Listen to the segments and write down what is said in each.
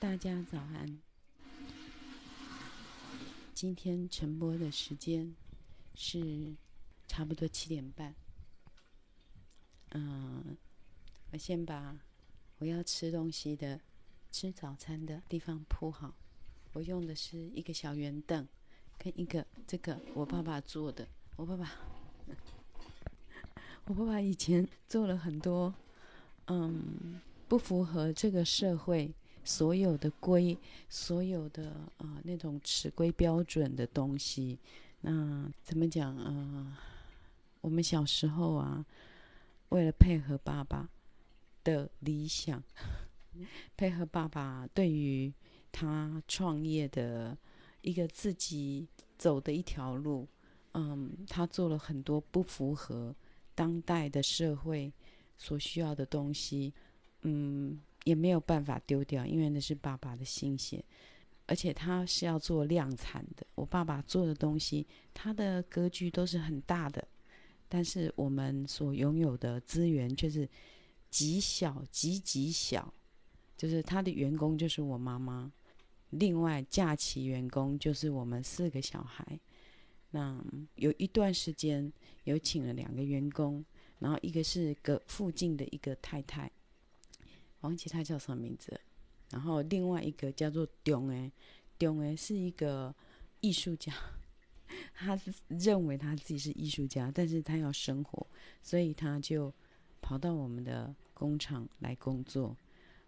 大家早安。今天晨播的时间是差不多七点半。嗯，我先把我要吃东西的、吃早餐的地方铺好。我用的是一个小圆凳，跟一个这个我爸爸做的。我爸爸，我爸爸以前做了很多，嗯，不符合这个社会。所有的规，所有的啊、那种尺规标准的东西，那怎么讲啊、我们小时候啊，为了配合爸爸的理想，配合爸爸对于他创业的一个自己走的一条路，嗯，他做了很多不符合当代的社会所需要的东西，嗯。也没有办法丢掉，因为那是爸爸的心血，而且他是要做量产的。我爸爸做的东西，他的格局都是很大的，但是我们所拥有的资源却是极小、极极小。就是他的员工就是我妈妈，另外假期员工就是我们四个小孩。那有一段时间有请了两个员工，然后一个是隔附近的一个太太。忘记他叫什么名字，然后另外一个叫做中诶，中诶是一个艺术家，他是认为他自己是艺术家，但是他要生活，所以他就跑到我们的工厂来工作。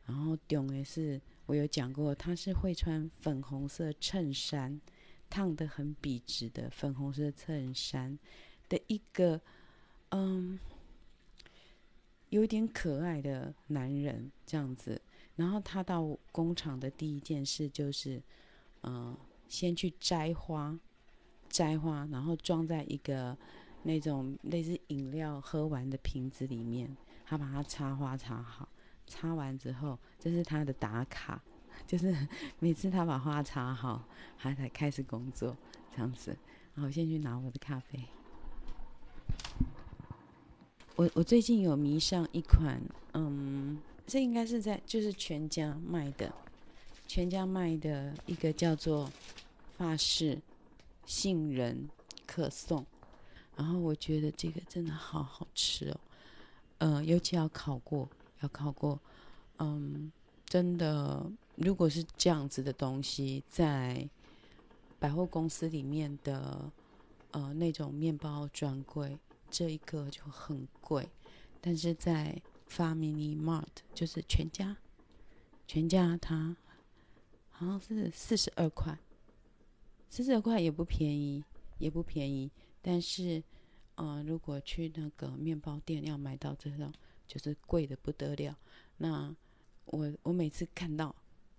然后中诶是我有讲过，他是会穿粉红色衬衫，烫得很笔直的粉红色衬衫的一个，嗯。有点可爱的男人这样子，然后他到工厂的第一件事就是，嗯、先去摘花，摘花，然后装在一个那种类似饮料喝完的瓶子里面，他把它插花插好，插完之后，这是他的打卡，就是每次他把花插好，他才开始工作这样子。然后先去拿我的咖啡。我我最近有迷上一款，嗯，这应该是在就是全家卖的，全家卖的一个叫做法式杏仁可颂，然后我觉得这个真的好好吃哦，呃，尤其要烤过，要烤过，嗯，真的，如果是这样子的东西，在百货公司里面的呃那种面包专柜。这一个就很贵，但是在 Family Mart 就是全家，全家它好像是四十二块，四十二块也不便宜，也不便宜。但是，呃，如果去那个面包店要买到这种，就是贵的不得了。那我我每次看到，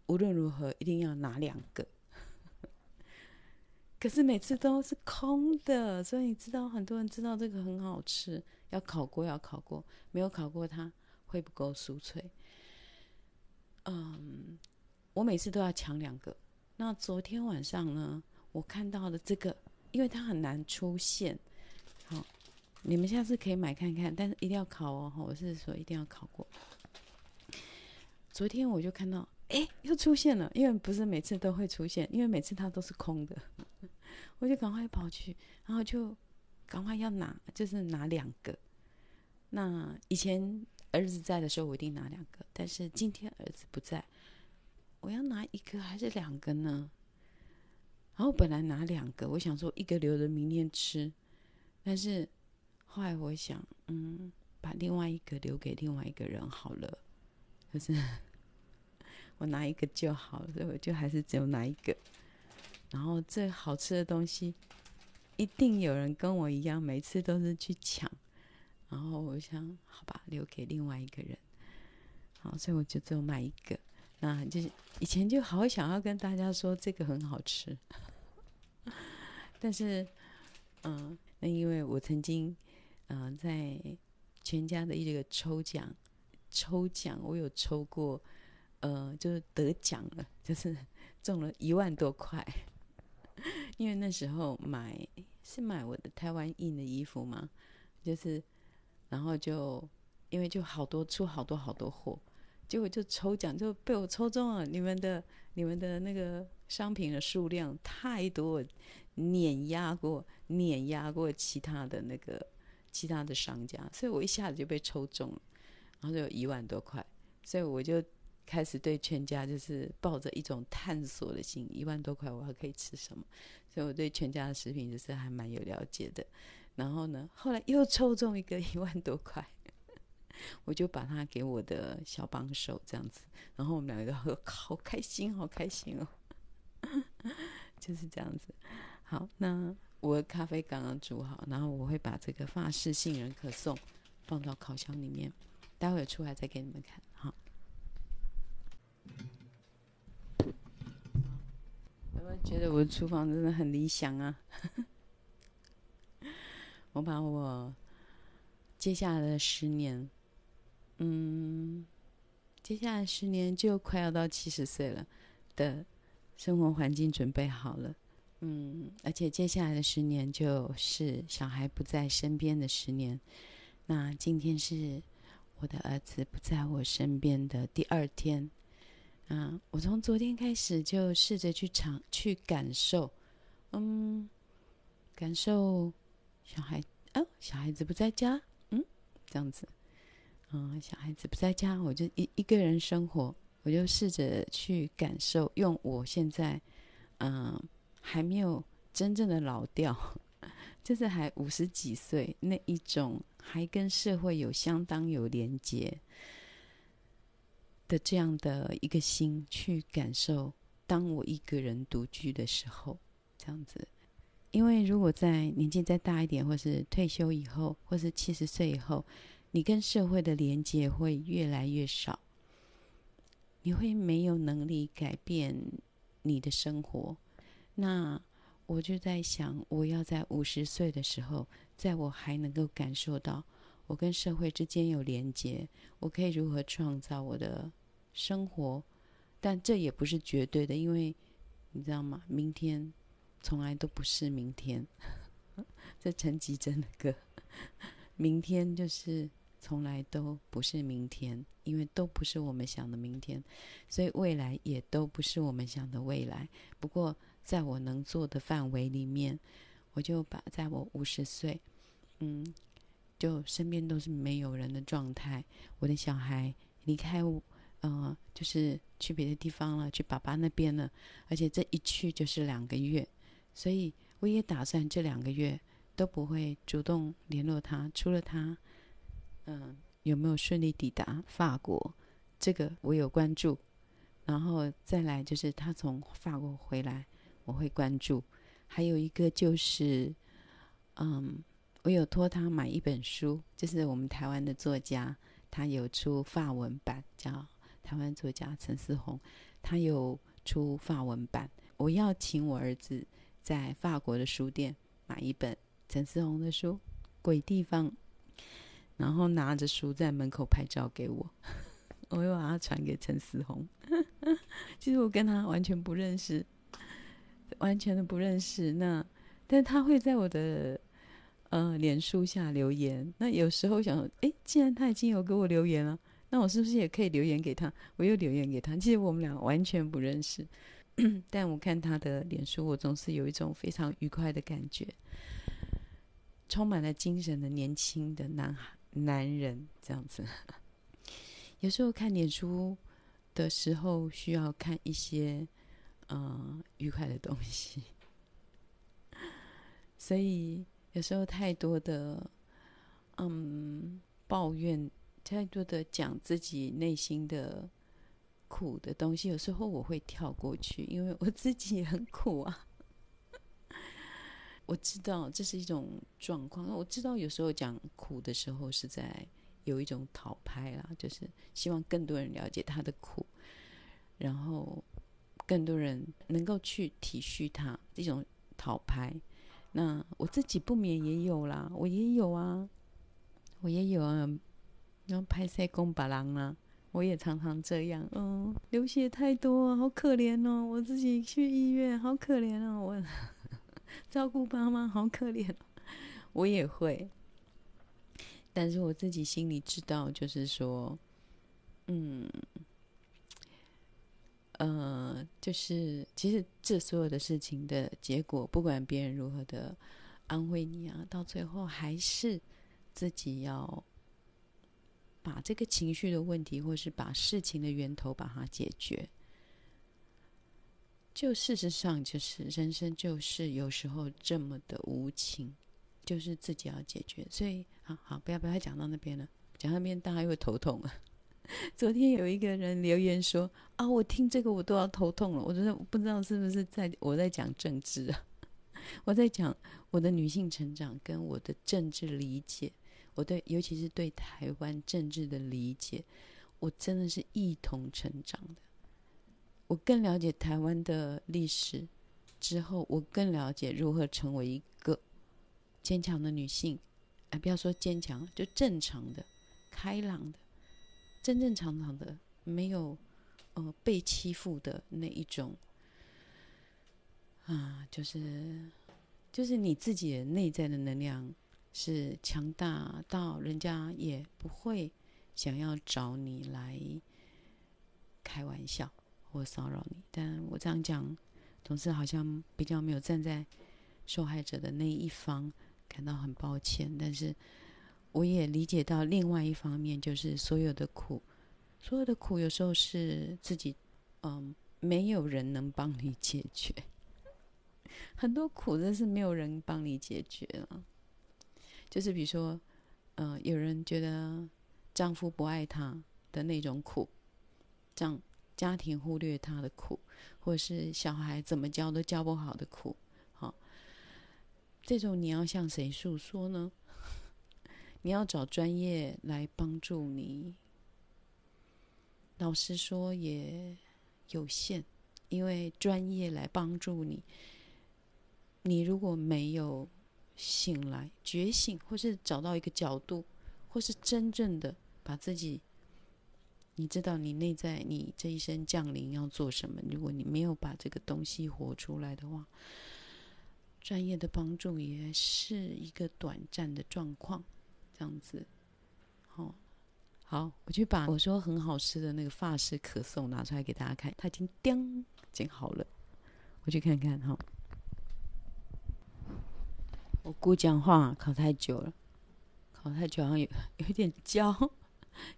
无论如何一定要拿两个。可是每次都是空的，所以你知道很多人知道这个很好吃，要烤过要烤过，没有烤过它会不够酥脆。嗯，我每次都要抢两个。那昨天晚上呢，我看到的这个，因为它很难出现，好，你们下次可以买看看，但是一定要烤哦，我是说一定要烤过。昨天我就看到，哎，又出现了，因为不是每次都会出现，因为每次它都是空的。我就赶快跑去，然后就赶快要拿，就是拿两个。那以前儿子在的时候，我一定拿两个，但是今天儿子不在，我要拿一个还是两个呢？然后本来拿两个，我想说一个留着明天吃，但是后来我想，嗯，把另外一个留给另外一个人好了，就是 我拿一个就好了，所以我就还是只有拿一个。然后这好吃的东西，一定有人跟我一样，每次都是去抢。然后我想，好吧，留给另外一个人。好，所以我就只有买一个。那就是以前就好想要跟大家说这个很好吃，但是，嗯，那因为我曾经，嗯，在全家的一个抽奖，抽奖我有抽过，呃，就是得奖了，就是中了一万多块。因为那时候买是买我的台湾印的衣服嘛，就是，然后就因为就好多出好多好多货，结果就抽奖就被我抽中了，你们的你们的那个商品的数量太多，碾压过碾压过其他的那个其他的商家，所以我一下子就被抽中了，然后就有一万多块，所以我就开始对全家就是抱着一种探索的心，一万多块我还可以吃什么？所以我对全家的食品就是还蛮有了解的。然后呢，后来又抽中一个 一万多块。我就把它给我的小帮手这样子，然后我们两个都好开心，好开心哦，就是这样子。好，那我的咖啡刚刚煮好，然后我会把这个法式杏仁可颂放到烤箱里面，待会儿出来再给你们看。好，觉得我的厨房真的很理想啊？我把我接下来的十年。嗯，接下来十年就快要到七十岁了的生活环境准备好了。嗯，而且接下来的十年就是小孩不在身边的十年。那今天是我的儿子不在我身边的第二天。啊，我从昨天开始就试着去尝去感受，嗯，感受小孩哦，小孩子不在家，嗯，这样子。嗯，小孩子不在家，我就一一个人生活，我就试着去感受，用我现在，嗯，还没有真正的老掉，就是还五十几岁那一种，还跟社会有相当有连接的这样的一个心去感受，当我一个人独居的时候，这样子，因为如果在年纪再大一点，或是退休以后，或是七十岁以后。你跟社会的连接会越来越少，你会没有能力改变你的生活。那我就在想，我要在五十岁的时候，在我还能够感受到我跟社会之间有连接，我可以如何创造我的生活？但这也不是绝对的，因为你知道吗？明天从来都不是明天。这陈绮贞的歌，明天就是。从来都不是明天，因为都不是我们想的明天，所以未来也都不是我们想的未来。不过，在我能做的范围里面，我就把在我五十岁，嗯，就身边都是没有人的状态，我的小孩离开我，呃，就是去别的地方了，去爸爸那边了，而且这一去就是两个月，所以我也打算这两个月都不会主动联络他，除了他。嗯，有没有顺利抵达法国？这个我有关注。然后再来就是他从法国回来，我会关注。还有一个就是，嗯，我有托他买一本书，就是我们台湾的作家，他有出法文版，叫台湾作家陈思宏，他有出法文版。我要请我儿子在法国的书店买一本陈思宏的书，《鬼地方》。然后拿着书在门口拍照给我，我又把它传给陈思宏。其实我跟他完全不认识，完全的不认识。那但他会在我的呃脸书下留言。那有时候想说，哎，既然他已经有给我留言了，那我是不是也可以留言给他？我又留言给他。其实我们俩完全不认识，但我看他的脸书，我总是有一种非常愉快的感觉，充满了精神的年轻的男孩。男人这样子，有时候看脸书的时候，需要看一些嗯、愉快的东西，所以有时候太多的嗯抱怨，太多的讲自己内心的苦的东西，有时候我会跳过去，因为我自己也很苦啊。我知道这是一种状况，我知道有时候讲苦的时候是在有一种讨拍啦，就是希望更多人了解他的苦，然后更多人能够去体恤他这种讨拍。那我自己不免也有啦，我也有啊，我也有啊，然后拍谢公把郎啊，我也常常这样，嗯，流血太多，好可怜哦，我自己去医院，好可怜哦，我。照顾爸妈好可怜，我也会，但是我自己心里知道，就是说，嗯，呃，就是其实这所有的事情的结果，不管别人如何的安慰你啊，到最后还是自己要把这个情绪的问题，或是把事情的源头把它解决。就事实上，就是人生就是有时候这么的无情，就是自己要解决。所以，好好，不要不要讲到那边了，讲到那边大家又会头痛了。昨天有一个人留言说：“啊，我听这个我都要头痛了。”我真的不知道是不是在我在讲政治啊？我在讲我的女性成长跟我的政治理解，我对尤其是对台湾政治的理解，我真的是一同成长的。我更了解台湾的历史之后，我更了解如何成为一个坚强的女性。哎，不要说坚强，就正常的、开朗的。正正常常的，没有呃被欺负的那一种啊，就是就是你自己内在的能量是强大到人家也不会想要找你来开玩笑或骚扰你。但我这样讲，总是好像比较没有站在受害者的那一方，感到很抱歉。但是。我也理解到另外一方面，就是所有的苦，所有的苦有时候是自己，嗯，没有人能帮你解决。很多苦真是没有人帮你解决了。就是比如说，嗯，有人觉得丈夫不爱她的那种苦，这样家庭忽略她的苦，或者是小孩怎么教都教不好的苦，好，这种你要向谁诉说呢？你要找专业来帮助你，老实说也有限，因为专业来帮助你，你如果没有醒来、觉醒，或是找到一个角度，或是真正的把自己，你知道你内在你这一生降临要做什么，如果你没有把这个东西活出来的话，专业的帮助也是一个短暂的状况。这样子，好，好，我去把我说很好吃的那个法式可颂拿出来给大家看，它已经叮，已经好了，我去看看哈。我姑讲话烤太久了，烤太久好像有有点焦，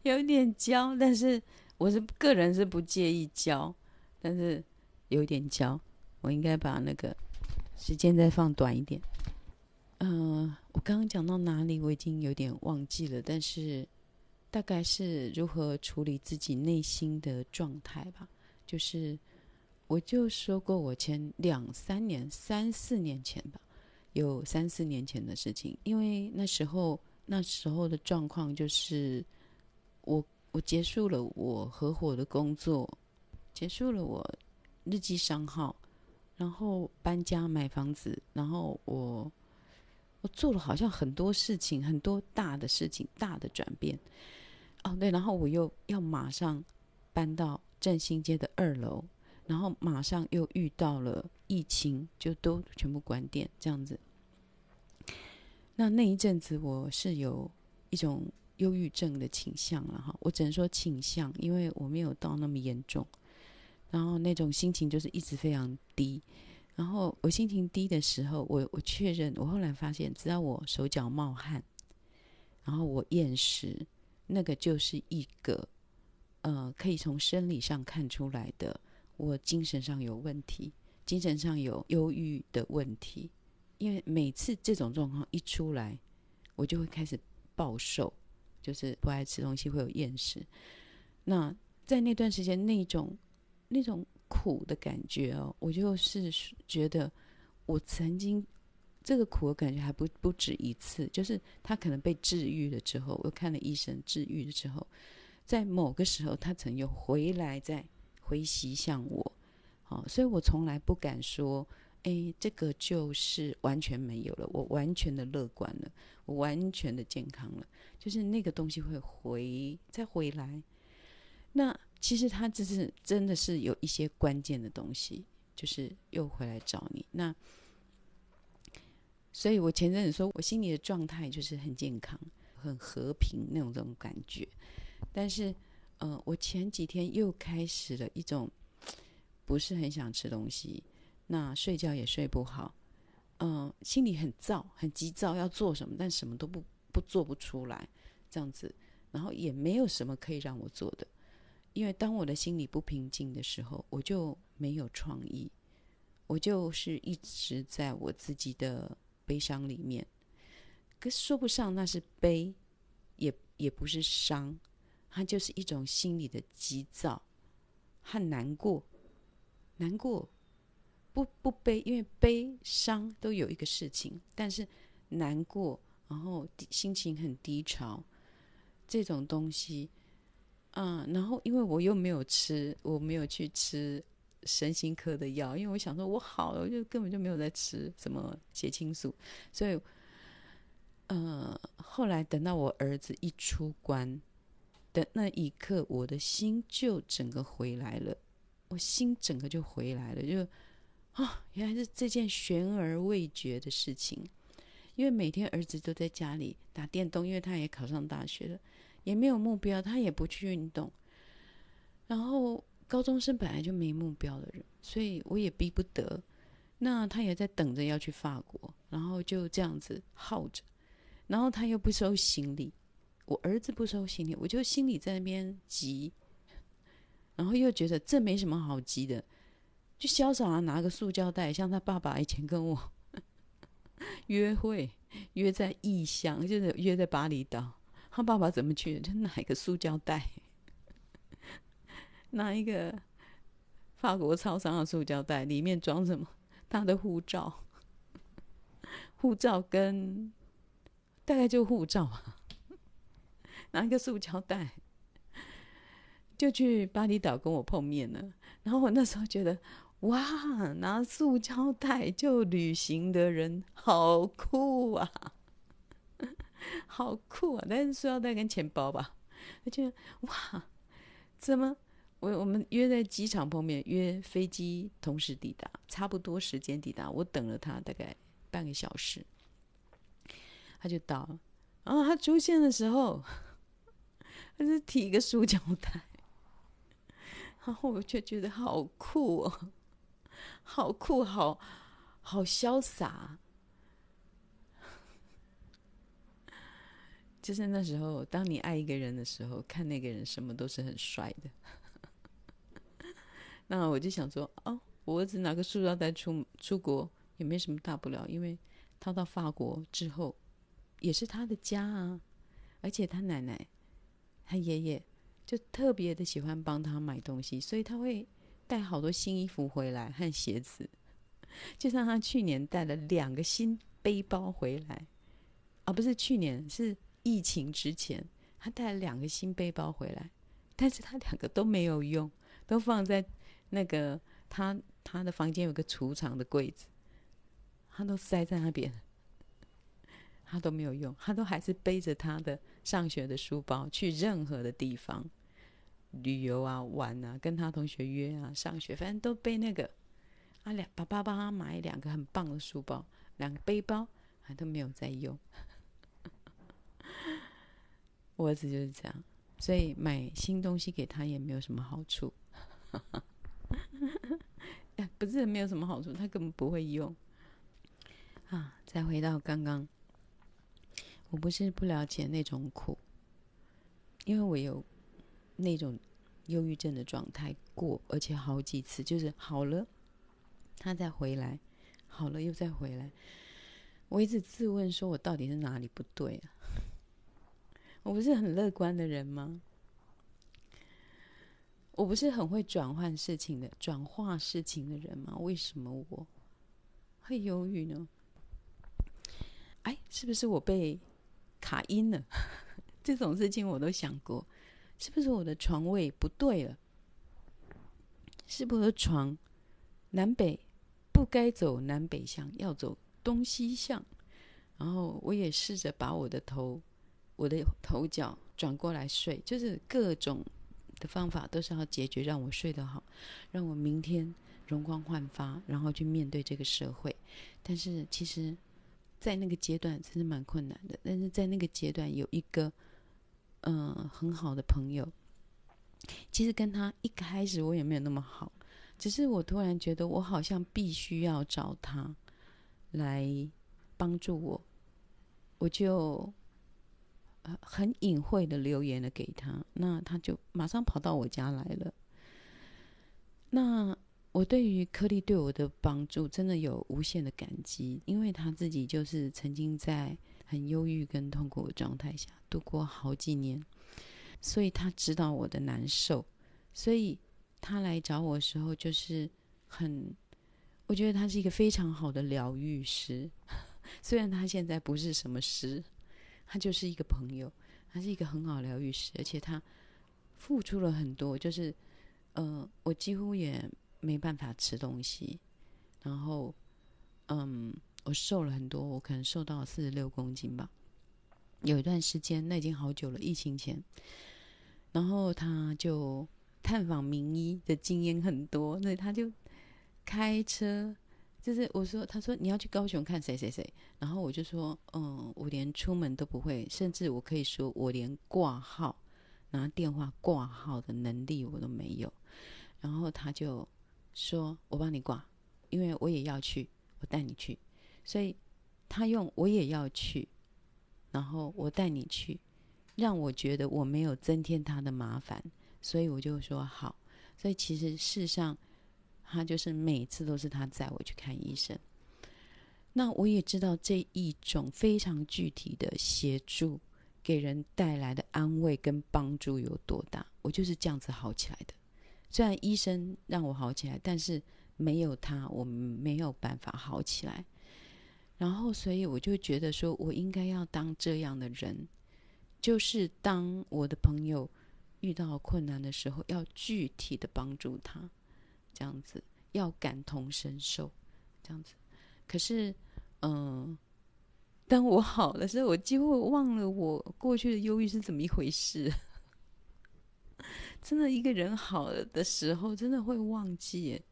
有点焦，但是我是个人是不介意焦，但是有点焦，我应该把那个时间再放短一点。嗯、刚刚讲到哪里，我已经有点忘记了。但是大概是如何处理自己内心的状态吧。就是我就说过，我前两三年、三四年前吧，有三四年前的事情。因为那时候那时候的状况就是我我结束了我合伙的工作，结束了我日记商号，然后搬家买房子，然后我。我做了好像很多事情，很多大的事情，大的转变。哦，对，然后我又要马上搬到振兴街的二楼，然后马上又遇到了疫情，就都全部关店这样子。那那一阵子我是有一种忧郁症的倾向了哈，我只能说倾向，因为我没有到那么严重。然后那种心情就是一直非常低。然后我心情低的时候，我我确认，我后来发现，只要我手脚冒汗，然后我厌食，那个就是一个，呃，可以从生理上看出来的，我精神上有问题，精神上有忧郁的问题。因为每次这种状况一出来，我就会开始暴瘦，就是不爱吃东西，会有厌食。那在那段时间，那种那种。苦的感觉哦，我就是觉得我曾经这个苦的感觉还不不止一次，就是他可能被治愈了之后，我看了医生治愈了之后，在某个时候他曾又回来再回袭向我，好，所以我从来不敢说，哎，这个就是完全没有了，我完全的乐观了，我完全的健康了，就是那个东西会回再回来，那。其实他只是真的是有一些关键的东西，就是又回来找你。那，所以我前阵子说我心里的状态就是很健康、很和平那种这种感觉。但是呃，我前几天又开始了一种不是很想吃东西，那睡觉也睡不好，嗯、心里很躁，很急躁，要做什么，但什么都不不做不出来，这样子，然后也没有什么可以让我做的，因为当我的心里不平静的时候，我就没有创意，我就是一直在我自己的悲伤里面，可说不上那是悲，也也不是伤。它就是一种心里的急躁和难过，难过不不悲，因为悲伤都有一个事情，但是难过，然后心情很低潮，这种东西，啊，然后因为我又没有吃，我没有去吃身心科的药，因为我想说我好了，我就根本就没有在吃什么血清素，所以，呃，后来等到我儿子一出关。的那一刻，我的心就整个回来了，我心整个就回来了，就啊，原来是这件悬而未决的事情。因为每天儿子都在家里打电动，因为他也考上大学了，也没有目标，他也不去运动。然后高中生本来就没目标的人，所以我也逼不得。那他也在等着要去法国，然后就这样子耗着，然后他又不收行李。我儿子不收行李，我就心里在那边急，然后又觉得这没什么好急的，就潇洒拿个塑胶袋，像他爸爸以前跟我 约会，约在异乡，就是约在巴厘岛。他爸爸怎么去？就拿一个塑胶袋，拿一个法国超商的塑胶袋，里面装什么？他的护照，护照跟大概就护照吧。拿一个塑胶袋，就去巴厘岛跟我碰面了。然后我那时候觉得，哇，拿塑胶袋就旅行的人好酷啊，好酷啊！但是塑料袋跟钱包吧，而且哇，怎么我我们约在机场碰面，约飞机同时抵达，差不多时间抵达。我等了他大概半个小时，他就到了。然后他出现的时候。他是提一个塑胶袋，然后我就觉得好酷哦，好酷，好好潇洒。就是那时候，当你爱一个人的时候，看那个人什么都是很帅的。那我就想说，哦，我儿子拿个塑料袋出出国也没什么大不了，因为他到法国之后也是他的家啊，而且他奶奶。他爷爷就特别的喜欢帮他买东西，所以他会带好多新衣服回来和鞋子。就像他去年带了两个新背包回来，啊，不是去年，是疫情之前，他带了两个新背包回来，但是他两个都没有用，都放在那个他他的房间有个储藏的柜子，他都塞在那边。他都没有用，他都还是背着他的上学的书包去任何的地方旅游啊、玩啊，跟他同学约啊、上学，反正都背那个。啊，两爸爸帮他买两个很棒的书包，两个背包，还都没有在用。我儿子就是这样，所以买新东西给他也没有什么好处。哎，不是没有什么好处，他根本不会用。啊，再回到刚刚。我不是不了解那种苦，因为我有那种忧郁症的状态过，而且好几次，就是好了，他再回来，好了又再回来。我一直自问说，我到底是哪里不对啊？我不是很乐观的人吗？我不是很会转换事情的、转化事情的人吗？为什么我会忧郁呢？哎，是不是我被？卡音了，这种事情我都想过，是不是我的床位不对了？是不是床南北不该走南北向，要走东西向？然后我也试着把我的头、我的头脚转过来睡，就是各种的方法都是要解决，让我睡得好，让我明天容光焕发，然后去面对这个社会。但是其实。在那个阶段真是蛮困难的，但是在那个阶段有一个嗯、很好的朋友，其实跟他一开始我也没有那么好，只是我突然觉得我好像必须要找他来帮助我，我就很隐晦的留言了给他，那他就马上跑到我家来了。那我对于柯利对我的帮助真的有无限的感激，因为他自己就是曾经在很忧郁跟痛苦的状态下度过好几年。所以他知道我的难受，所以他来找我的时候就是很，我觉得他是一个非常好的疗愈师。虽然他现在不是什么师，他就是一个朋友，他是一个很好疗愈师，而且他付出了很多，就是呃，我几乎也没办法吃东西，然后嗯，我瘦了很多，我可能瘦到四十六公斤吧。有一段时间，那已经好久了，疫情前。然后他就探访名医的经验很多，所以他就开车，就是我说，他说你要去高雄看谁谁谁，然后我就说，嗯，我连出门都不会，甚至我可以说我连挂号拿电话挂号的能力我都没有。然后他就说，我帮你挂，因为我也要去，我带你去。所以他用我也要去，然后我带你去。让我觉得我没有增添他的麻烦，所以我就说好。所以其实事实上，他就是每次都是他载我去看医生。那我也知道这一种非常具体的协助，给人带来的安慰跟帮助有多大。我就是这样子好起来的。虽然医生让我好起来，但是没有他，我没有办法好起来。然后，所以我就觉得说，我应该要当这样的人。就是当我的朋友遇到困难的时候，要具体的帮助他，这样子要感同身受，这样子。可是，嗯、呃，当我好的时候，我几乎忘了我过去的忧郁是怎么一回事。真的，一个人好了的时候，真的会忘记，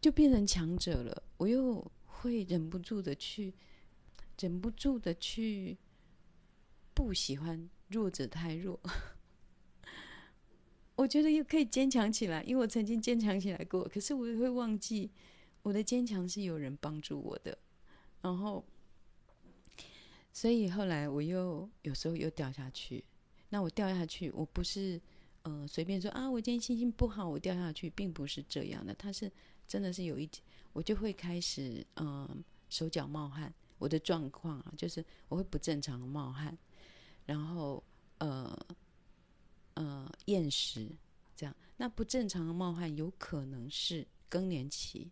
就变成强者了。我又会忍不住的去，忍不住的去。不喜欢弱者太弱，我觉得又可以坚强起来，因为我曾经坚强起来过。可是我也会忘记，我的坚强是有人帮助我的。然后，所以后来我又有时候又掉下去。那我掉下去，我不是呃随便说啊，我今天心情不好，我掉下去，并不是这样的。他是真的是有一，我就会开始嗯、手脚冒汗。我的状况啊，就是我会不正常冒汗。然后，呃，呃，厌食，这样，那不正常的冒汗有可能是更年期，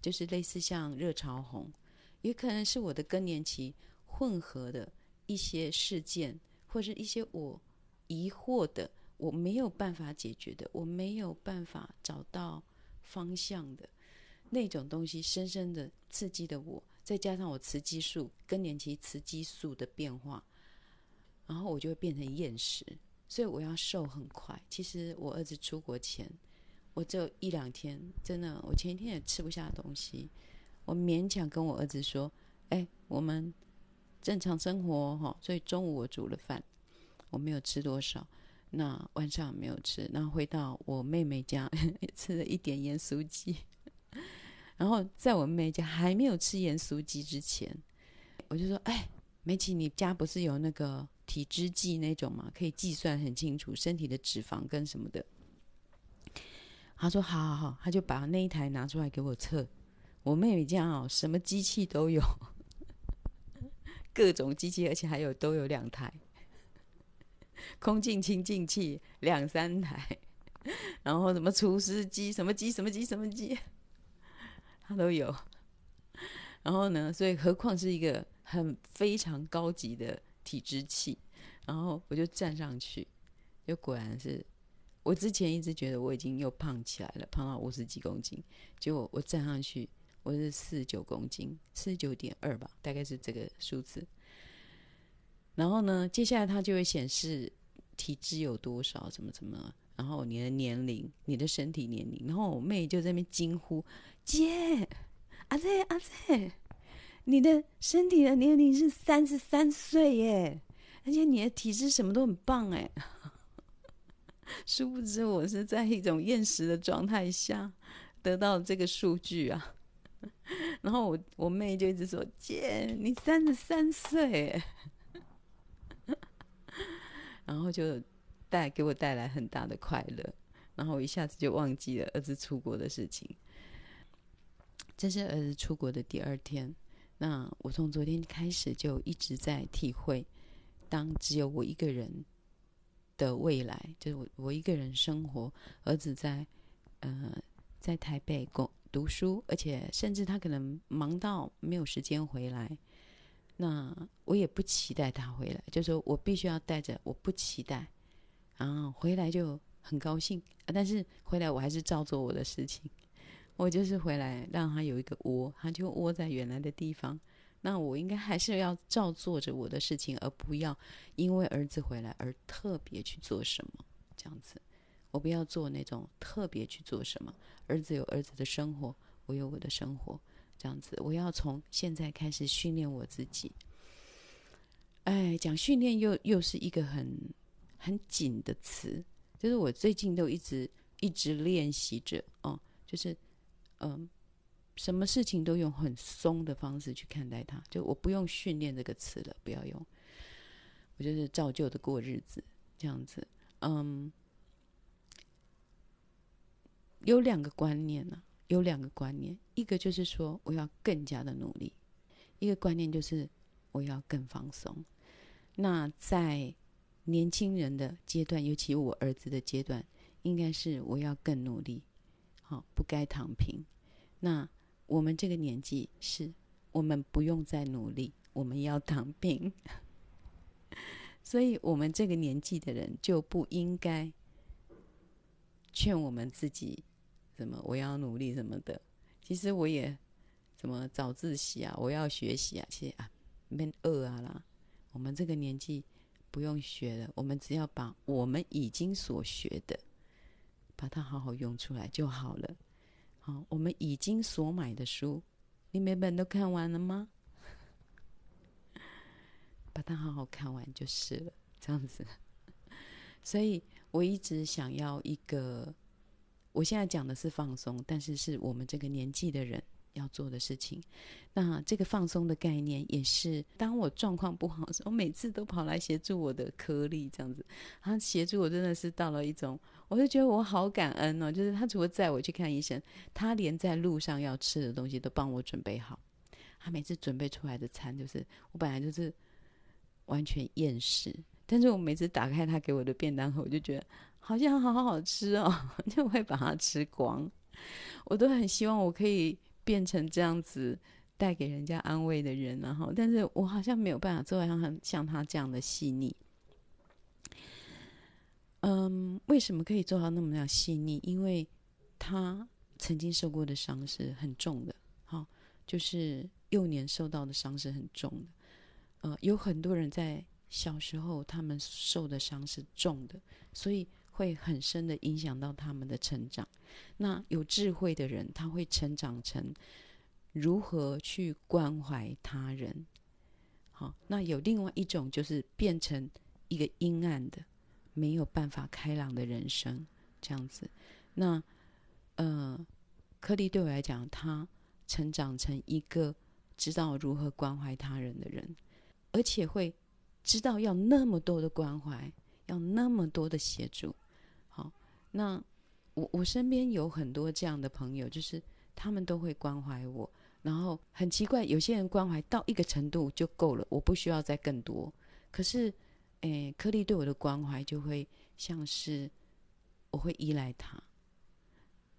就是类似像热潮红，也可能是我的更年期混合的一些事件，或是一些我疑惑的，我没有办法解决的，我没有办法找到方向的那种东西，深深的刺激的我，再加上我雌激素更年期雌激素的变化。然后我就会变成厌食，所以我要瘦很快。其实我儿子出国前，我只有一两天，真的，我前一天也吃不下东西。我勉强跟我儿子说：“哎，我们正常生活哈。”所以中午我煮了饭，我没有吃多少，那晚上没有吃。然后回到我妹妹家，吃了一点盐酥鸡。然后在我妹妹家还没有吃盐酥鸡之前，我就说：“哎，美琪，你家不是有那个？”体脂计那种嘛，可以计算很清楚身体的脂肪跟什么的。他说：“好好好。”他就把那一台拿出来给我测。我妹妹家哦，什么机器都有，各种机器，而且还有都有两台，空气清净器两三台，然后什么除湿机，什么机什么机什么机，他都有。然后呢，所以何况是一个很非常高级的。体脂器，然后我就站上去，就果然是我之前一直觉得我已经又胖起来了，胖到五十几公斤，结果我站上去我是四十九公斤，四十九点二吧，大概是这个数字。然后呢，接下来它就会显示体脂有多少，怎么怎么，然后你的年龄，你的身体年龄。然后我妹就在那边惊呼：“姐，阿姐，阿姐。”你的身体的年龄是三十三岁耶，而且你的体质什么都很棒哎，殊不知我是在一种厌食的状态下得到这个数据啊。然后我我妹就一直说：“姐，你三十三岁。”然后就带给我带来很大的快乐。然后我一下子就忘记了儿子出国的事情。这是儿子出国的第二天。那我从昨天开始就一直在体会，当只有我一个人的未来，就是我我一个人生活，儿子在呃在台北工读书，而且甚至他可能忙到没有时间回来。那我也不期待他回来，就说我必须要带着，我不期待，然后回来就很高兴，但是回来我还是照做我的事情。我就是回来让他有一个窝，他就窝在原来的地方。那我应该还是要照做着我的事情，而不要因为儿子回来而特别去做什么。这样子，我不要做那种特别去做什么。儿子有儿子的生活，我有我的生活。这样子，我要从现在开始训练我自己。哎，讲训练又又是一个很很紧的词，就是我最近都一直一直练习着哦，就是。嗯，什么事情都用很松的方式去看待它，就我不用训练这个词了，不要用，我就是照旧的过日子，这样子。嗯，有两个观念呢、有两个观念，一个就是说我要更加的努力，一个观念就是我要更放松。那在年轻人的阶段，尤其我儿子的阶段，应该是我要更努力。好，不该躺平。那我们这个年纪是，我们不用再努力，我们要躺平。所以，我们这个年纪的人就不应该劝我们自己什么我要努力什么的。其实我也什么早自习啊，我要学习啊，其实啊，没饿啊啦。我们这个年纪不用学了，我们只要把我们已经所学的。把它好好用出来就好了。好，我们已经所买的书，你每本都看完了吗？把它好好看完就是了，这样子。所以我一直想要一个，我现在讲的是放松，但是是我们这个年纪的人。要做的事情，那这个放松的概念也是，当我状况不好的时候，我每次都跑来协助我的颗粒这样子，他协助我真的是到了一种，我就觉得我好感恩哦，就是他除了载我去看医生，他连在路上要吃的东西都帮我准备好，他每次准备出来的餐就是我本来就是完全厌食，但是我每次打开他给我的便当盒，我就觉得好像好好吃哦，就会把它吃光，我都很希望我可以。变成这样子带给人家安慰的人，然后，但是我好像没有办法做到像像他这样的细腻。嗯，为什么可以做到那么样细腻？因为他曾经受过的伤是很重的，好，就是幼年受到的伤是很重的。呃，有很多人在小时候他们受的伤是重的，所以。会很深的影响到他们的成长。那有智慧的人，他会成长成如何去关怀他人。好，那有另外一种，就是变成一个阴暗的、没有办法开朗的人生这样子。那呃，颗粒对我来讲，他成长成一个知道如何关怀他人的人，而且会知道要那么多的关怀，要那么多的协助。那我我身边有很多这样的朋友，就是他们都会关怀我，然后很奇怪，有些人关怀到一个程度就够了，我不需要再更多。可是，诶，颗粒对我的关怀就会像是我会依赖他，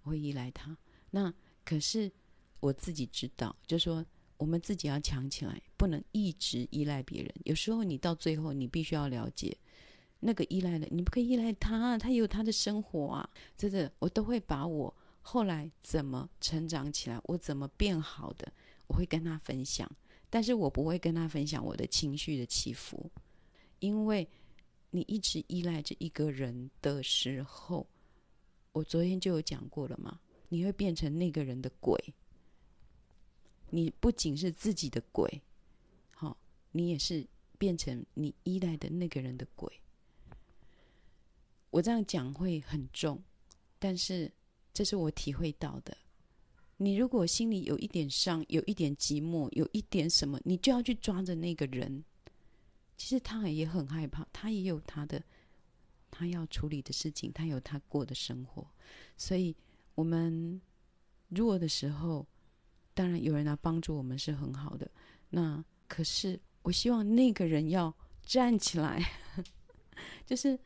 我会依赖他。那可是我自己知道，就说我们自己要强起来，不能一直依赖别人。有时候你到最后，你必须要了解。那个依赖的，你不可以依赖他，他也有他的生活啊。真的，我都会把我后来怎么成长起来，我怎么变好的，我会跟他分享。但是我不会跟他分享我的情绪的起伏，因为你一直依赖着一个人的时候，我昨天就有讲过了嘛，你会变成那个人的鬼。你不仅是自己的鬼，好，你也是变成你依赖的那个人的鬼。我这样讲会很重，但是这是我体会到的。你如果心里有一点伤，有一点寂寞，有一点什么，你就要去抓着那个人。其实他也很害怕，他也有他的他要处理的事情，他有他过的生活。所以，我们弱的时候，当然有人来帮助我们是很好的。那可是，我希望那个人要站起来，就是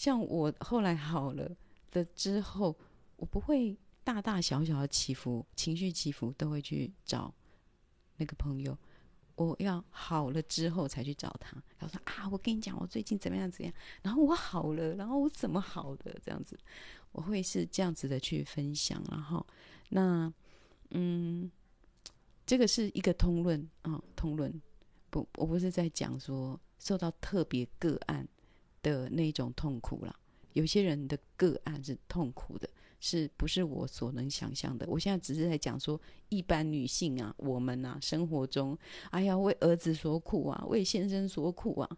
像我后来好了的之后，我不会。大大小小的起伏，情绪起伏都会去找那个朋友。我要好了之后才去找他。他说：“啊，我跟你讲，我最近怎么样怎么样。然后我好了，然后我怎么好的这样子，我会是这样子的去分享。然后，那嗯，这个是一个通论啊、通论不，我不是在讲说受到特别个案的那种痛苦了。有些人的个案是痛苦的。”是不是我所能想象的？我现在只是在讲说，一般女性啊，我们啊，生活中，哎呀，为儿子所苦啊，为先生所苦啊，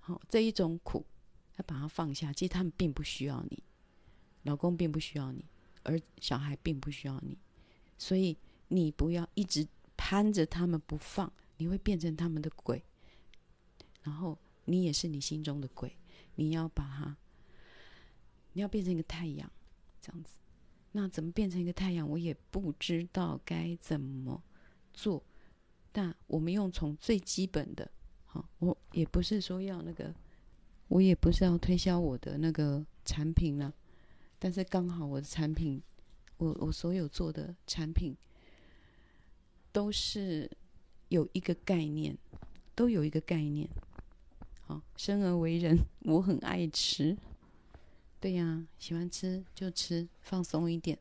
好，这一种苦，要把它放下。其实他们并不需要你，老公并不需要你，而小孩并不需要你，所以你不要一直攀着他们不放，你会变成他们的鬼，然后你也是你心中的鬼，你要把它，你要变成一个太阳。这样子，那怎么变成一个太阳？我也不知道该怎么做。但我们用从最基本的，好，我也不是说要那个，我也不是要推销我的那个产品了。但是刚好我的产品，我我所有做的产品，都是有一个概念，都有一个概念。好，生而为人，我很爱吃。对呀，喜欢吃就吃，放松一点，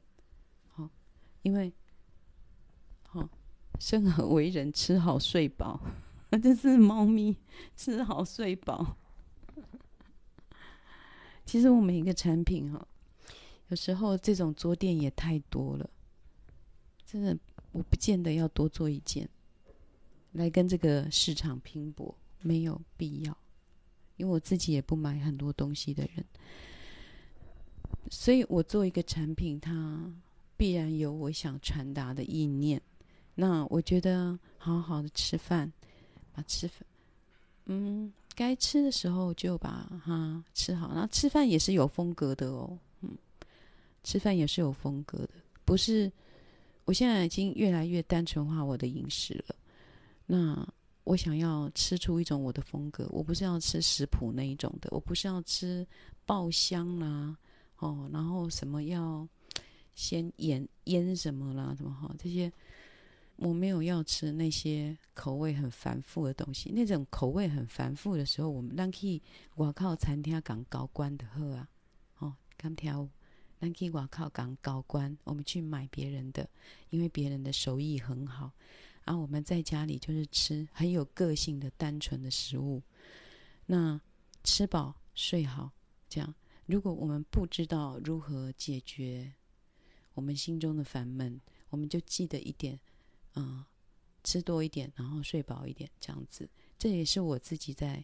好，因为，好，生而为人，吃好睡饱，这是猫咪吃好睡饱。其实我们一个产品哈，有时候这种桌垫也太多了，真的，我不见得要多做一件，来跟这个市场拼搏，没有必要，因为我自己也不买很多东西的人。所以我做一个产品，它必然有我想传达的意念。那我觉得好好的吃饭，把吃饭，嗯，该吃的时候就把它吃好。那吃饭也是有风格的哦，嗯，吃饭也是有风格的，不是。我现在已经越来越单纯化我的饮食了。那我想要吃出一种我的风格，我不是要吃食谱那一种的，我不是要吃爆香啦、哦，然后什么要先腌腌什么啦？什么哈？这些我没有要吃那些口味很繁复的东西。那种口味很繁复的时候，我们让去外靠餐厅讲高官的喝啊。哦，刚挑让去外靠讲高官，我们去买别人的，因为别人的手艺很好。然后我们在家里就是吃很有个性的单纯的食物。那吃饱睡好，这样。如果我们不知道如何解决我们心中的烦闷，我们就记得一点，啊、吃多一点，然后睡饱一点，这样子。这也是我自己在，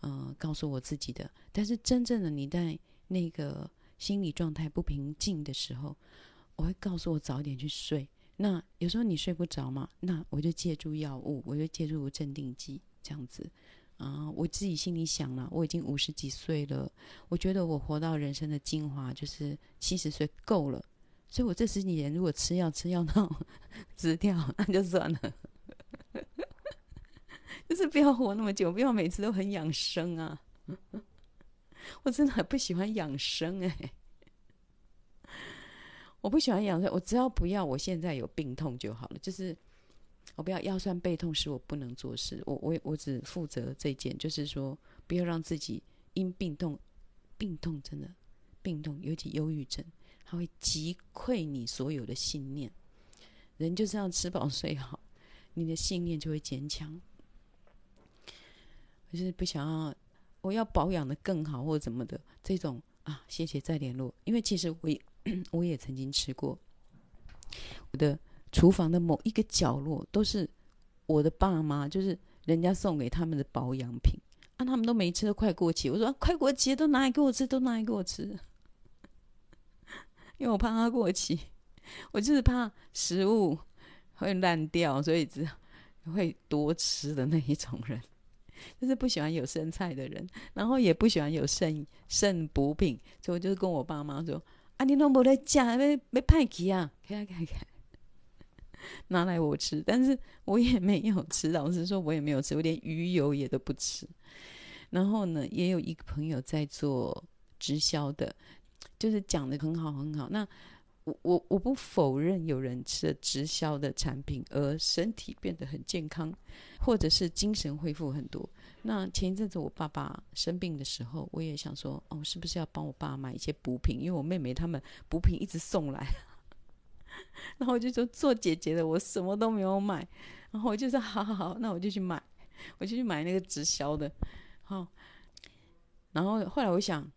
呃，告诉我自己的。但是真正的你在那个心理状态不平静的时候，我会告诉我早点去睡。那有时候你睡不着嘛，那我就借助药物，我就借助镇定剂，这样子。啊，我自己心里想了，我已经五十几岁了，我觉得我活到人生的精华就是七十岁够了，所以我这十几年如果吃药吃药到 死掉，那就算了，就是不要活那么久，不要每次都很养生啊，我真的很不喜欢养生哎、我不喜欢养生，我只要不要我现在有病痛就好了，就是。我不要腰酸背痛，是我不能做事。我我我只负责这件，就是说不要让自己因病痛，病痛真的病痛，尤其忧郁症，它会击溃你所有的信念。人就是要吃饱睡好，你的信念就会坚强。我就是不想要，我要保养的更好或者怎么的这种啊，谢谢再联络。因为其实我 我也曾经吃过我的。厨房的某一个角落都是我的爸妈，就是人家送给他们的保养品啊，他们都没吃，都快过期。我说、啊、快过期，都拿来给我吃，都拿来给我吃。因为我怕它过期，我就是怕食物会烂掉，所以只会多吃的那一种人，就是不喜欢有剩菜的人，然后也不喜欢有剩剩补品，所以我就跟我爸妈说：“啊，你都没在吃，要要派去啊，看看看。” 拿来我吃，但是我也没有吃。老实说，我也没有吃，我连鱼油也都不吃。然后呢，也有一个朋友在做直销的，就是讲的很好很好。那我我我不否认有人吃了直销的产品而身体变得很健康，或者是精神恢复很多。那前一阵子我爸爸生病的时候，我也想说，哦，是不是要帮我爸买一些补品？因为我妹妹他们补品一直送来。然后我就说做姐姐的，我什么都没有买。然后我就说好好好，那我就去买，我就去买那个直销的。好，然后后来我想，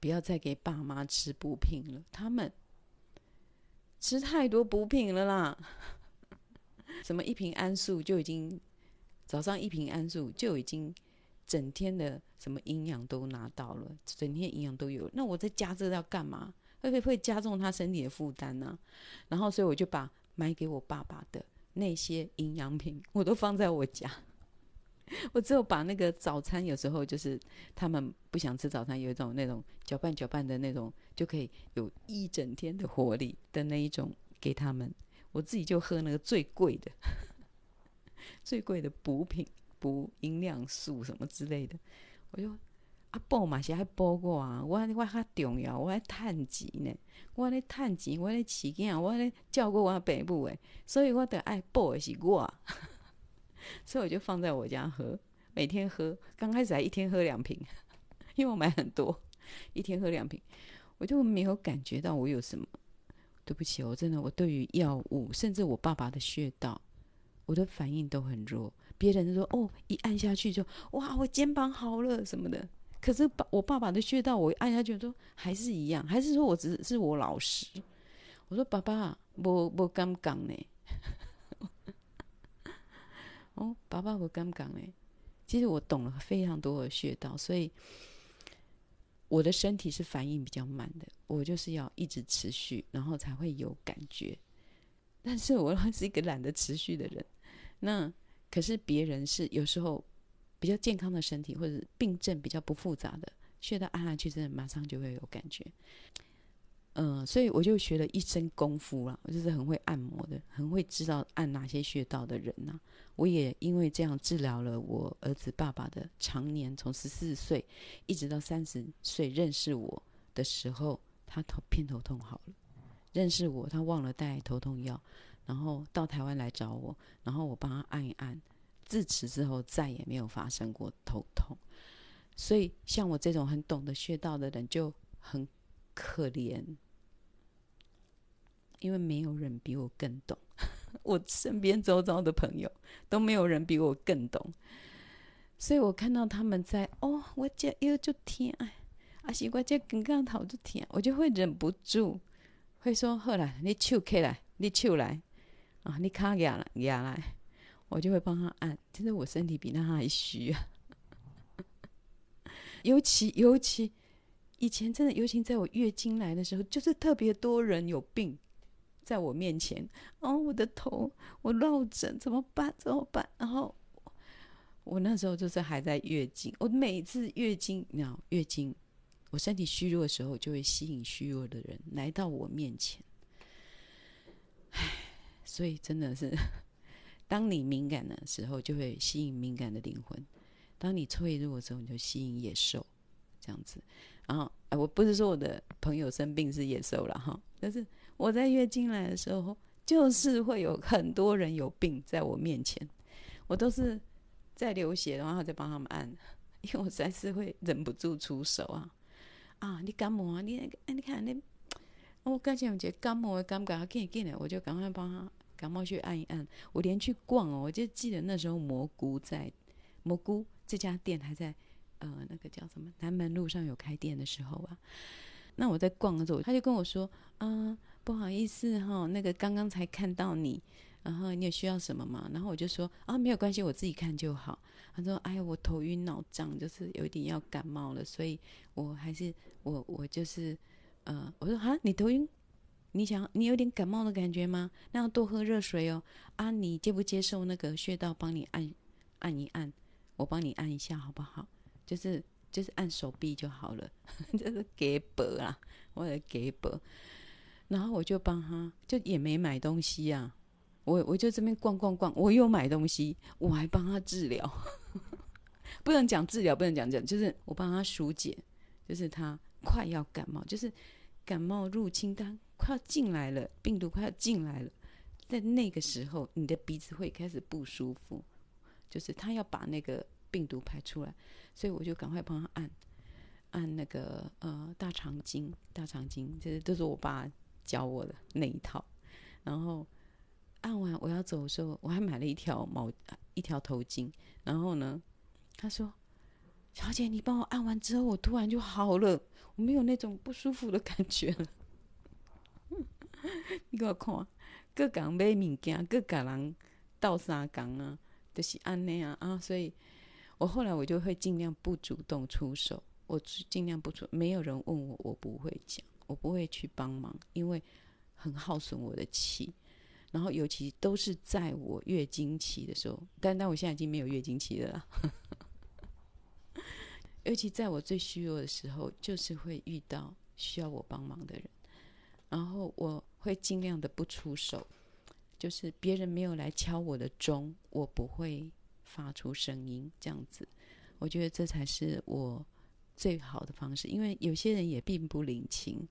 不要再给爸妈吃补品了，他们吃太多补品了啦。什么一瓶安素就已经早上一瓶安素就已经整天的什么营养都拿到了，整天营养都有。那我再加这个要干嘛？会不会加重他身体的负担呢，然后所以我就把买给我爸爸的那些营养品，我都放在我家。我只有把那个早餐，有时候就是他们不想吃早餐，有一种那种搅拌搅拌的那种，就可以有一整天的活力的那一种给他们。我自己就喝那个最贵的，最贵的补品、补营养素什么之类的，我就。啊，补嘛是爱补过啊！我我较重要，我爱趁钱呢。我咧趁钱，我咧饲囝，我咧照顾我爸母诶，所以我得爱补的是我。所以我就放在我家喝，每天喝。刚开始还一天喝两瓶，因为我买很多，一天喝两瓶，我就没有感觉到我有什么。对不起，我真的，我对于药物，甚至我爸爸的穴道，我的反应都很弱。别人说哦，一按下去就哇，我肩膀好了什么的。可是爸，我爸爸的穴道，我按下去说还是一样，还是说我只是我老实？我说爸爸，我我敢讲呢。哦，爸爸我刚讲呢。其实我懂了非常多的穴道，所以我的身体是反应比较慢的。我就是要一直持续，然后才会有感觉。但是我是一个懒得持续的人。那可是别人是有时候。比较健康的身体，或者病症比较不复杂的穴道按下去，真的马上就会有感觉。嗯、所以我就学了一身功夫啦，我就是很会按摩的，很会知道按哪些穴道的人呐、我也因为这样治疗了我儿子爸爸的常年，从十四岁一直到三十岁认识我的时候，他头偏头痛好了。认识我，他忘了带头痛药，然后到台湾来找我，然后我帮他按一按。自此之后，再也没有发生过头痛。所以，像我这种很懂得穴道的人就很可怜，因为没有人比我更懂。我身边周遭的朋友都没有人比我更懂。所以我看到他们在哦，我这又就疼，啊，是我这刚刚头就疼，我就会忍不住会说：“好啦，你手起来，你手来啊，你卡压来压来。”我就会帮他按，其实我身体比他还虚啊。尤其尤其以前真的，尤其在我月经来的时候，就是特别多人有病在我面前。哦，我的头，我落枕怎么办？怎么办？然后我那时候就是还在月经，我每次月经，你知道，月经，我身体虚弱的时候，就会吸引虚弱的人来到我面前。唉，所以真的是。当你敏感的时候，就会吸引敏感的灵魂；当你脆弱的时候，你就吸引野兽，这样子。然后，哎，我不是说我的朋友生病是野兽了哈，但是我在月经来的时候，就是会有很多人有病在我面前，我都是在流血，然后再帮他们按，因为我实在是会忍不住出手啊！啊，你感冒啊？你你看你，我刚才有觉感冒的感觉，紧紧的，我就赶快帮他。感冒去按一按，我连去逛哦，我就记得那时候蘑菇在蘑菇这家店还在呃那个叫什么南门路上有开店的时候啊，那我在逛的时候，他就跟我说，啊、不好意思哈，那个刚刚才看到你，然后你有需要什么吗？然后我就说啊，没有关系，我自己看就好。他说，哎呀，我头晕脑胀，就是有一点要感冒了，所以我还是我我就是呃，我说啊，你头晕，你想你有点感冒的感觉吗？那要多喝热水哦。啊，你接不接受那个穴道帮你按按一按？我帮你按一下好不好？就是就是按手臂就好了，就是给薄啦，我也给薄。然后我就帮他，就也没买东西、啊。我我就这边逛逛逛，我又买东西，我还帮他治疗。不能讲治疗，不能讲这样，就是我帮他疏解，就是他快要感冒，就是感冒入侵，他快要进来了，病毒快要进来了，在那个时候，你的鼻子会开始不舒服，就是他要把那个病毒排出来，所以我就赶快帮他按按那个呃大肠经，大肠经，这都是我爸教我的那一套，然后按完我要走的时候，我还买了一条毛一条头巾，然后呢。他说：“小姐，你帮我按完之后，我突然就好了，我没有那种不舒服的感觉了。你给我看，各港买物件，各港人倒三港啊，就是按那样啊。所以，我后来我就会尽量不主动出手，我尽量不出，没有人问我，我不会讲，我不会去帮忙，因为很耗损我的气。然后，尤其都是在我月经期的时候，但但我现在已经没有月经期了啦。”尤其在我最虚弱的时候，就是会遇到需要我帮忙的人，然后我会尽量的不出手，就是别人没有来敲我的钟，我不会发出声音，这样子，我觉得这才是我最好的方式。因为有些人也并不领情，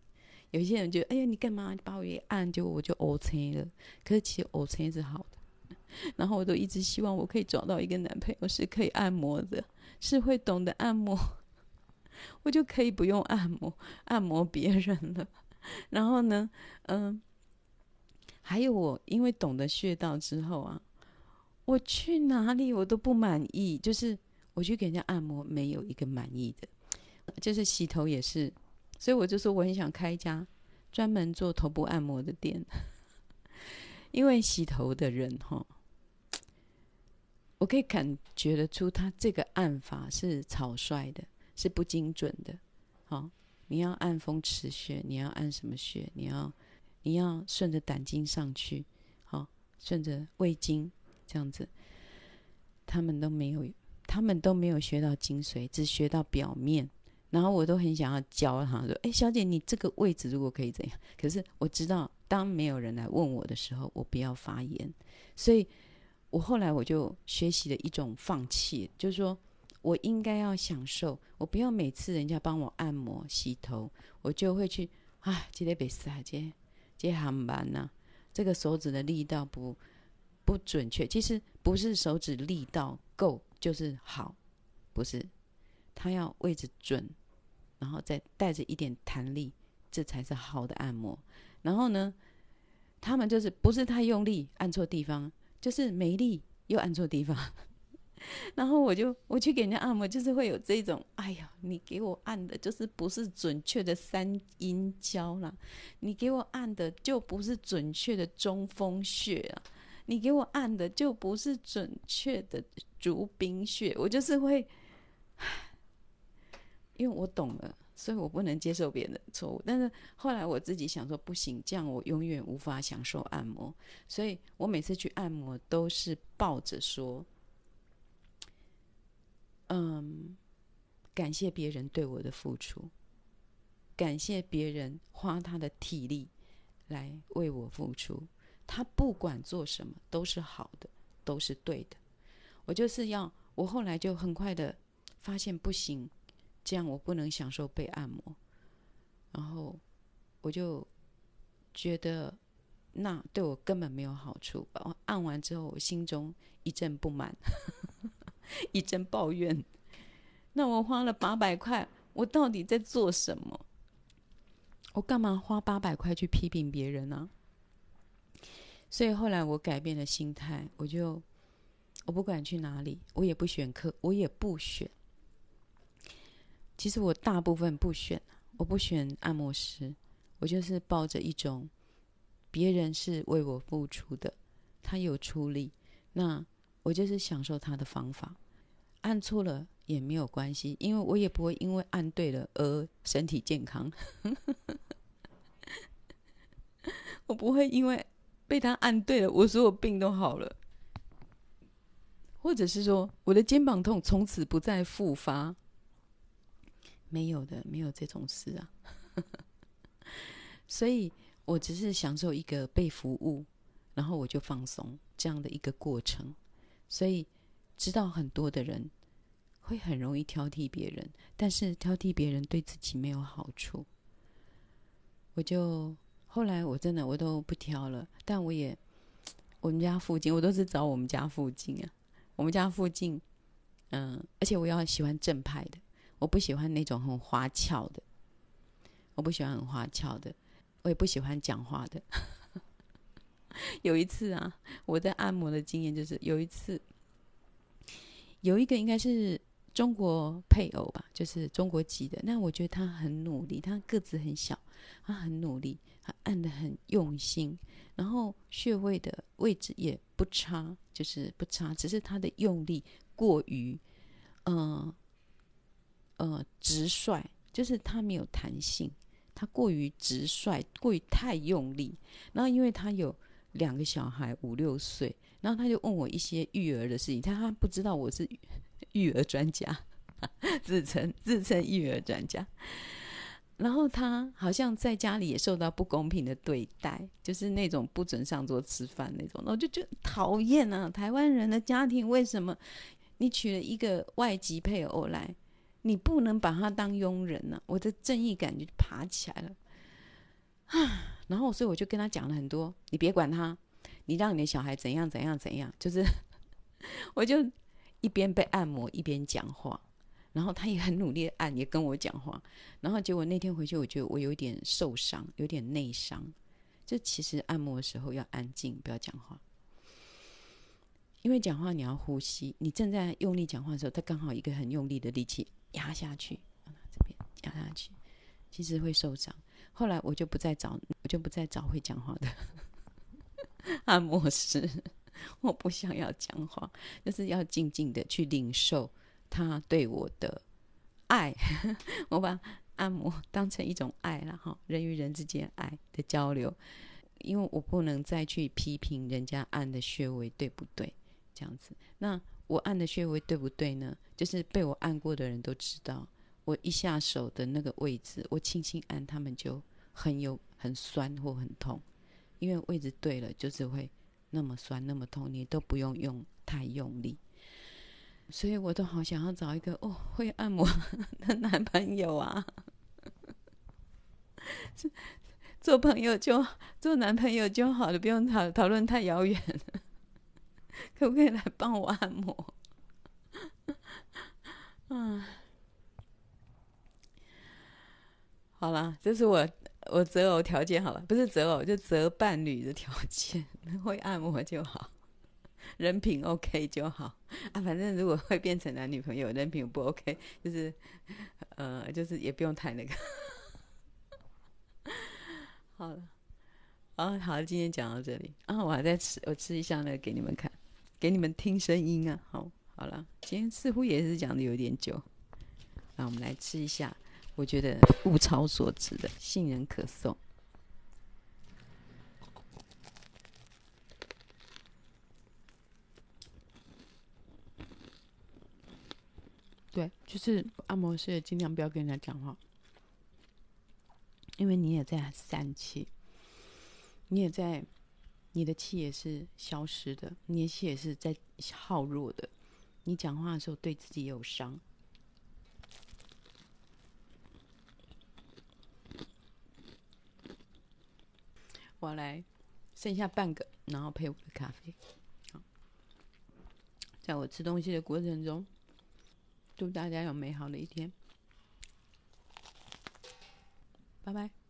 有些人觉得，哎呀，你干嘛把我一按就我就 OK 了？可是其实 OK 是好的。然后我都一直希望我可以找到一个男朋友是可以按摩的。是会懂得按摩，我就可以不用按摩，按摩别人了。然后呢，嗯，还有我，因为懂得穴道之后啊，我去哪里我都不满意，就是我去给人家按摩，没有一个满意的，就是洗头也是，所以我就说我很想开一家专门做头部按摩的店，因为洗头的人哈。我可以感觉得出，他这个按法是草率的，是不精准的。好，你要按风池穴，你要按什么穴？你要，你要顺着胆经上去，好，顺着胃经这样子。他们都没有，他们都没有学到精髓，只学到表面。然后我都很想要教他说：“哎，小姐，你这个位置如果可以怎样？”可是我知道，当没有人来问我的时候，我不要发言。所以。我后来我就学习了一种放弃，就是说我应该要享受，我不要每次人家帮我按摩、洗头，我就会去啊，今天别死啊，今天今天很慢呐，这个手指的力道不不准确。其实不是手指力道够就是好，不是，它要位置准，然后再带着一点弹力，这才是好的按摩。然后呢，他们就是不是太用力，按错地方。就是没力又按错地方，然后我就我去给人家按摩，就是会有这种，哎呀，你给我按的就是不是准确的三阴交啦，你给我按的就不是准确的中风穴啊，你给我按的就不是准确的足冰穴，我就是会，因为我懂了。所以我不能接受别人的错误，但是后来我自己想说不行，这样我永远无法享受按摩。所以我每次去按摩都是抱着说，嗯，感谢别人对我的付出，感谢别人花他的体力来为我付出，他不管做什么都是好的，都是对的。我就是要，我后来就很快的发现不行。这样我不能享受被按摩，然后我就觉得那对我根本没有好处。我按完之后，我心中一阵不满，一阵抱怨。那我花了八百块，我到底在做什么？我干嘛花八百块去批评别人呢？所以后来我改变了心态，我就我不管去哪里，我也不选课，我也不选。其实我大部分不选，我不选按摩师，我就是抱着一种别人是为我付出的，他有出力，那我就是享受他的方法。按错了也没有关系，因为我也不会因为按对了而身体健康。我不会因为被他按对了，我所有病都好了，或者是说我的肩膀痛从此不再复发。没有的，没有这种事啊。所以我只是享受一个被服务，然后我就放松这样的一个过程。所以知道很多的人会很容易挑剔别人，但是挑剔别人对自己没有好处。我就。后来我真的我都不挑了，但我也我们家附近我都是找我们家附近啊，我们家附近，嗯，而且我要喜欢正派的，我不喜欢那种很花俏的，我不喜欢很花俏的，我也不喜欢讲话的。有一次啊，我在按摩的经验就是有一次，有一个应该是中国配偶吧，就是中国籍的，那我觉得他很努力，他个子很小，他很努力。按得很用心，然后穴位的位置也不差，就是不差，只是他的用力过于，呃，呃直率，就是他没有弹性，他过于直率，过于太用力。然后因为他有两个小孩，五六岁，然后他就问我一些育儿的事情，他他不知道我是育儿专家，自称自称育儿专家。然后他好像在家里也受到不公平的对待，就是那种不准上桌吃饭那种，然后就觉得讨厌啊！台湾人的家庭为什么你娶了一个外籍配偶来，你不能把他当佣人呢、我的正义感就爬起来了啊！然后所以我就跟他讲了很多，你别管他，你让你的小孩怎样怎样怎样，就是 我就一边被按摩一边讲话。然后他也很努力按，也跟我讲话。然后结果那天回去，我觉得我有点受伤，有点内伤。就其实按摩的时候要安静，不要讲话，因为讲话你要呼吸。你正在用力讲话的时候，他刚好一个很用力的力气压下去，这边压下去，其实会受伤。后来我就不再找，我就不再找会讲话的 按摩师。我不想要讲话，就是要静静的去领受。他对我的爱，我把按摩当成一种爱了哈，人与人之间爱的交流，因为我不能再去批评人家按的穴位对不对，这样子。那我按的穴位对不对呢？就是被我按过的人都知道，我一下手的那个位置，我轻轻按，他们就很有很酸或很痛，因为位置对了，就是会那么酸那么痛，你都不用用太用力。所以我都好想要找一个哦会按摩的男朋友啊，做朋友就做男朋友就好了，不用讨讨论太遥远。可不可以来帮我按摩？嗯，好了，这是我我择偶条件，好了，不是择偶，就择伴侣的条件，会按摩就好。人品 OK 就好啊，反正如果会变成男女朋友，人品不 OK，就是呃，就是也不用太那个。好了，啊，好，今天讲到这里啊，我还在吃，我吃一下那个给你们看，给你们听声音啊。好，好了，今天似乎也是讲的有点久，那我们来吃一下，我觉得物超所值的杏仁可颂。对，就是按摩师，尽量不要跟人家讲话，因为你也在散气，你也在，你的气也是消失的，你的气也是在耗弱的，你讲话的时候对自己也有伤。我来剩下半个，然后配我的咖啡。好，在我吃东西的过程中。祝大家有美好的一天，拜拜。